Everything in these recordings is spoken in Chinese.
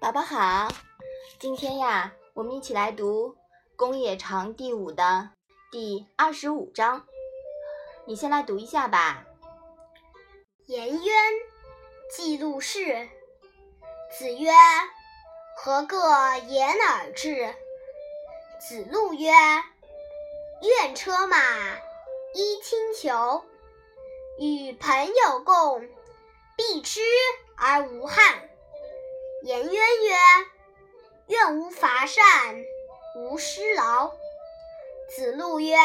宝宝好，今天呀，我们一起来读《公冶长》第五的第二十五章。你先来读一下吧。颜渊记录事。子曰：“何个言而至？”子路曰：“愿车马，衣轻裘，与朋友共，避之而无憾。”颜渊曰：“愿无伐善，无施劳。”子路曰：“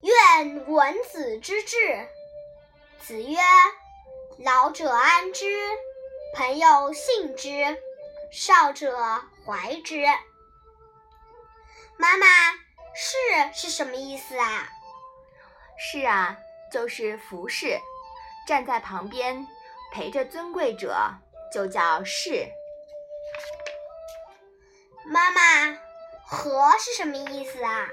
愿闻子之志。”子曰：“老者安之。”朋友信之，少者怀之。妈妈，侍是什么意思啊？是啊，就是服侍，站在旁边陪着尊贵者，就叫是。妈妈，和是什么意思啊？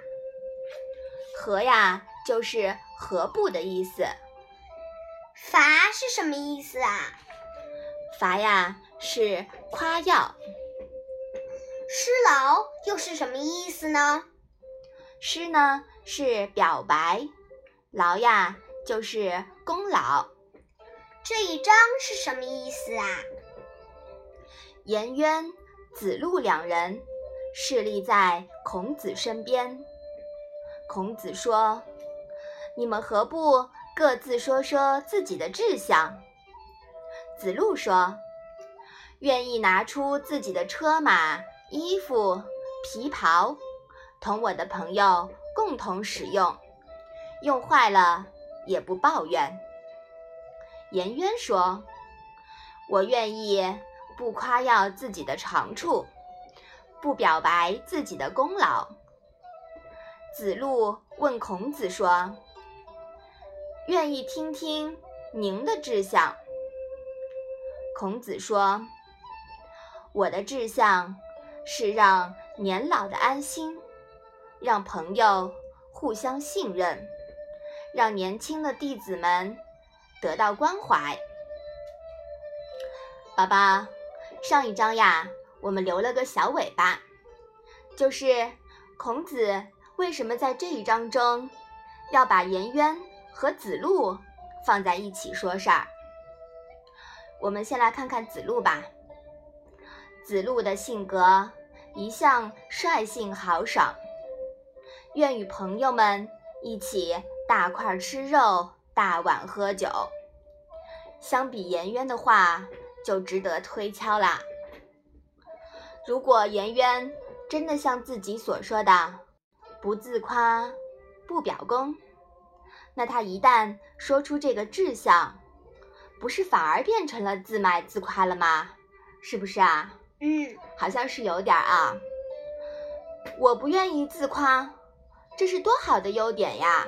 和呀，就是和不的意思。伐是什么意思啊？伐呀是夸耀，施劳又是什么意思呢？施呢是表白，劳呀就是功劳。这一章是什么意思啊？颜渊、子路两人侍立在孔子身边。孔子说：“你们何不各自说说自己的志向？”子路说：“愿意拿出自己的车马、衣服、皮袍，同我的朋友共同使用，用坏了也不抱怨。”颜渊说：“我愿意不夸耀自己的长处，不表白自己的功劳。”子路问孔子说：“愿意听听您的志向。”孔子说：“我的志向是让年老的安心，让朋友互相信任，让年轻的弟子们得到关怀。”宝宝，上一章呀，我们留了个小尾巴，就是孔子为什么在这一章中要把颜渊和子路放在一起说事儿。我们先来看看子路吧。子路的性格一向率性豪爽，愿与朋友们一起大块吃肉、大碗喝酒。相比颜渊的话，就值得推敲啦。如果颜渊真的像自己所说的，不自夸、不表功，那他一旦说出这个志向，不是反而变成了自卖自夸了吗？是不是啊？嗯，好像是有点啊。我不愿意自夸，这是多好的优点呀！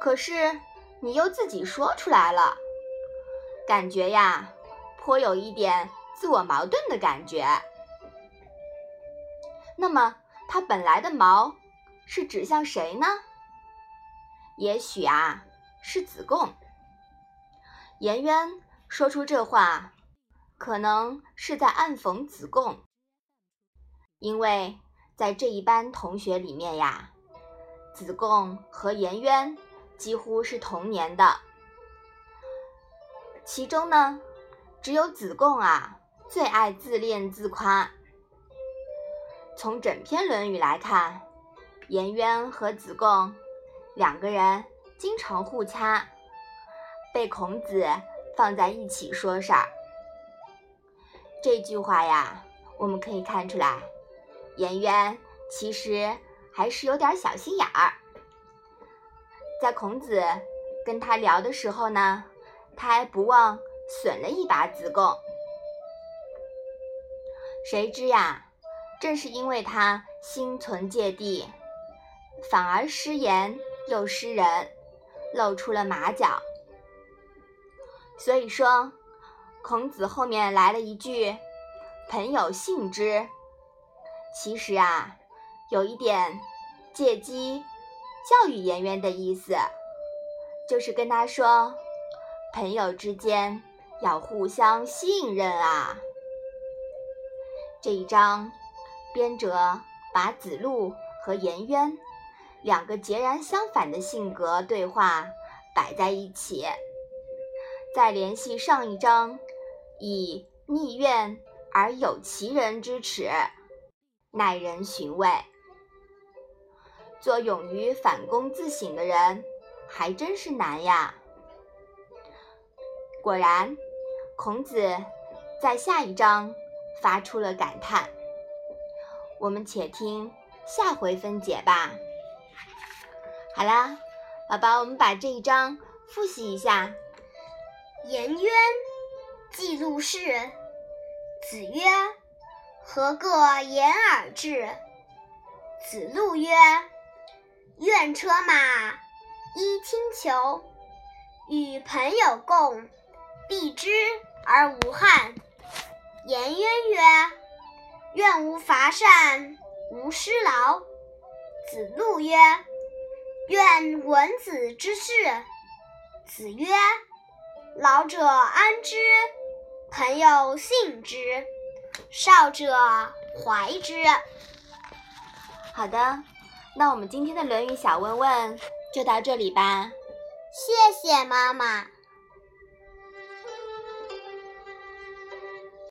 可是你又自己说出来了，感觉呀，颇有一点自我矛盾的感觉。那么，它本来的矛是指向谁呢？也许啊，是子贡。颜渊说出这话，可能是在暗讽子贡，因为在这一班同学里面呀，子贡和颜渊几乎是同年的，其中呢，只有子贡啊最爱自恋自夸。从整篇《论语》来看，颜渊和子贡两个人经常互掐。被孔子放在一起说事儿，这句话呀，我们可以看出来，颜渊其实还是有点小心眼儿。在孔子跟他聊的时候呢，他还不忘损了一把子贡。谁知呀，正是因为他心存芥蒂，反而失言又失人，露出了马脚。所以说，孔子后面来了一句“朋友信之”，其实啊，有一点借机教育颜渊的意思，就是跟他说，朋友之间要互相信任啊。这一章，编者把子路和颜渊两个截然相反的性格对话摆在一起，再联系上一章，以逆怨而有其人之耻，耐人寻味。做勇于反躬自省的人，还真是难呀。果然，孔子在下一章。发出了感叹。我们且听下回分解吧。好啦，宝宝，我们把这一章复习一下。颜渊记录事。子曰：“何个言而至？”子路曰：“愿车马，衣轻裘，与朋友共，避之而无憾。”颜渊曰：“愿无伐善，无施劳。”子路曰：“愿闻子之事。”子曰：“老者安之，朋友信之，少者怀之。”好的，那我们今天的《论语》小问问就到这里吧。谢谢妈妈。